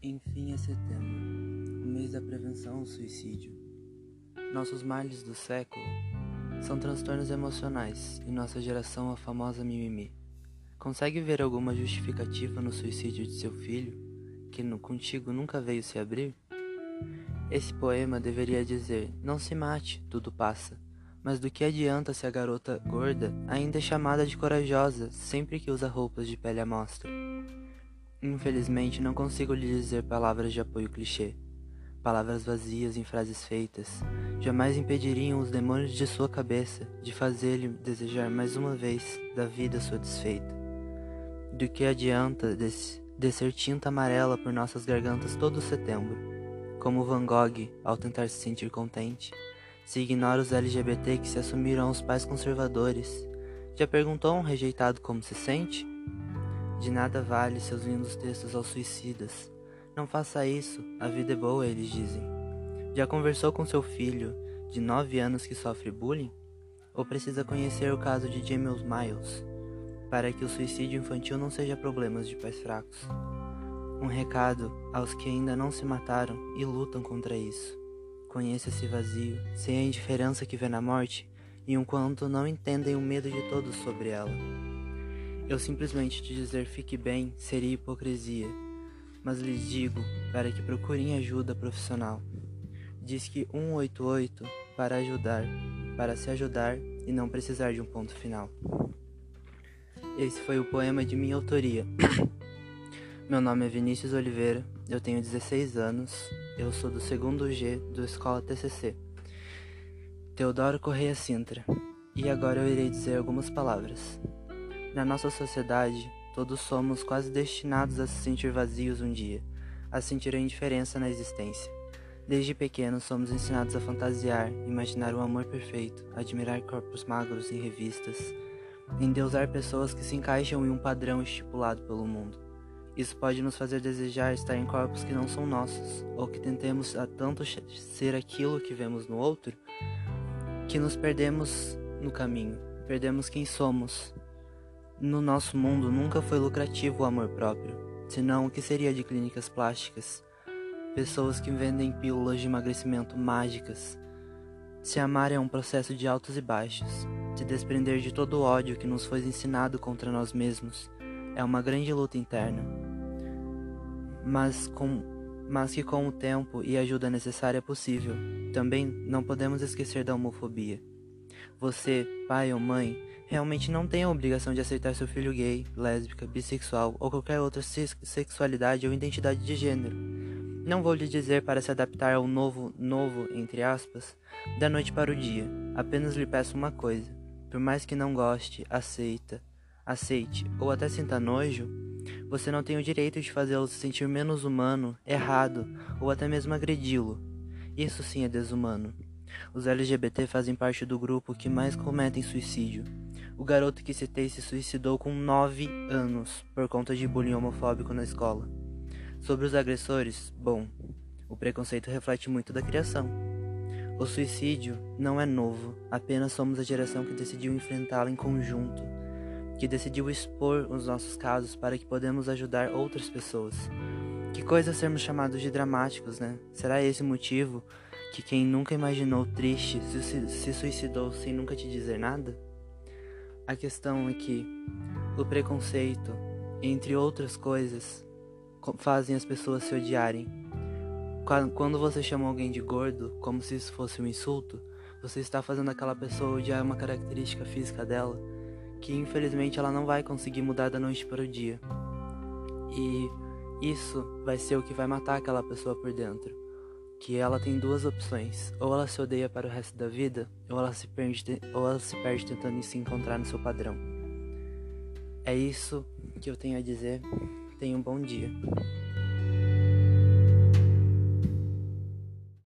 Enfim, é setembro, o mês da prevenção ao suicídio. Nossos males do século são transtornos emocionais e nossa geração a famosa mimimi. Consegue ver alguma justificativa no suicídio de seu filho, que no contigo nunca veio se abrir? Esse poema deveria dizer: Não se mate, tudo passa. Mas do que adianta se a garota gorda ainda é chamada de corajosa sempre que usa roupas de pele à mostra? Infelizmente não consigo lhe dizer palavras de apoio clichê. Palavras vazias em frases feitas jamais impediriam os demônios de sua cabeça de fazer-lhe desejar mais uma vez da vida sua desfeita. Do que adianta des descer tinta amarela por nossas gargantas todo setembro, como Van Gogh ao tentar se sentir contente, se ignora os LGBT que se assumiram aos pais conservadores. Já perguntou a um rejeitado como se sente? De nada vale seus lindos textos aos suicidas não faça isso, a vida é boa, eles dizem. Já conversou com seu filho, de 9 anos, que sofre bullying? Ou precisa conhecer o caso de James Miles, para que o suicídio infantil não seja problema de pais fracos? Um recado aos que ainda não se mataram e lutam contra isso. Conheça esse vazio, sem a indiferença que vê na morte, e enquanto não entendem o medo de todos sobre ela. Eu simplesmente te dizer fique bem seria hipocrisia mas lhes digo para que procurem ajuda profissional. Diz que 188 para ajudar, para se ajudar e não precisar de um ponto final. Esse foi o poema de minha autoria. Meu nome é Vinícius Oliveira, eu tenho 16 anos, eu sou do segundo G do Escola TCC. Teodoro Correia Sintra. E agora eu irei dizer algumas palavras. Na nossa sociedade, Todos somos quase destinados a se sentir vazios um dia, a sentir a indiferença na existência. Desde pequenos somos ensinados a fantasiar, imaginar um amor perfeito, admirar corpos magros em revistas, endeusar pessoas que se encaixam em um padrão estipulado pelo mundo. Isso pode nos fazer desejar estar em corpos que não são nossos, ou que tentemos a tanto ser aquilo que vemos no outro, que nos perdemos no caminho, perdemos quem somos, no nosso mundo nunca foi lucrativo o amor próprio, senão o que seria de clínicas plásticas, pessoas que vendem pílulas de emagrecimento mágicas. Se amar é um processo de altos e baixos, se desprender de todo o ódio que nos foi ensinado contra nós mesmos é uma grande luta interna. Mas, com, mas que com o tempo e a ajuda necessária é possível. Também não podemos esquecer da homofobia. Você, pai ou mãe, realmente não tem a obrigação de aceitar seu filho gay, lésbica, bissexual ou qualquer outra sexualidade ou identidade de gênero. Não vou lhe dizer para se adaptar ao novo, novo, entre aspas, da noite para o dia. Apenas lhe peço uma coisa. Por mais que não goste, aceita, aceite ou até sinta nojo, você não tem o direito de fazê-lo se sentir menos humano, errado ou até mesmo agredi-lo. Isso sim é desumano. Os LGBT fazem parte do grupo que mais cometem suicídio. O garoto que citei se suicidou com 9 anos por conta de bullying homofóbico na escola. Sobre os agressores, bom, o preconceito reflete muito da criação. O suicídio não é novo, apenas somos a geração que decidiu enfrentá-lo em conjunto, que decidiu expor os nossos casos para que podemos ajudar outras pessoas. Que coisa sermos chamados de dramáticos, né? Será esse o motivo que quem nunca imaginou triste se suicidou sem nunca te dizer nada? A questão é que o preconceito, entre outras coisas, fazem as pessoas se odiarem. Quando você chama alguém de gordo, como se isso fosse um insulto, você está fazendo aquela pessoa odiar uma característica física dela que infelizmente ela não vai conseguir mudar da noite para o dia. E isso vai ser o que vai matar aquela pessoa por dentro que ela tem duas opções: ou ela se odeia para o resto da vida, ou ela se perde, ou ela se perde tentando se encontrar no seu padrão. É isso que eu tenho a dizer. Tenha um bom dia.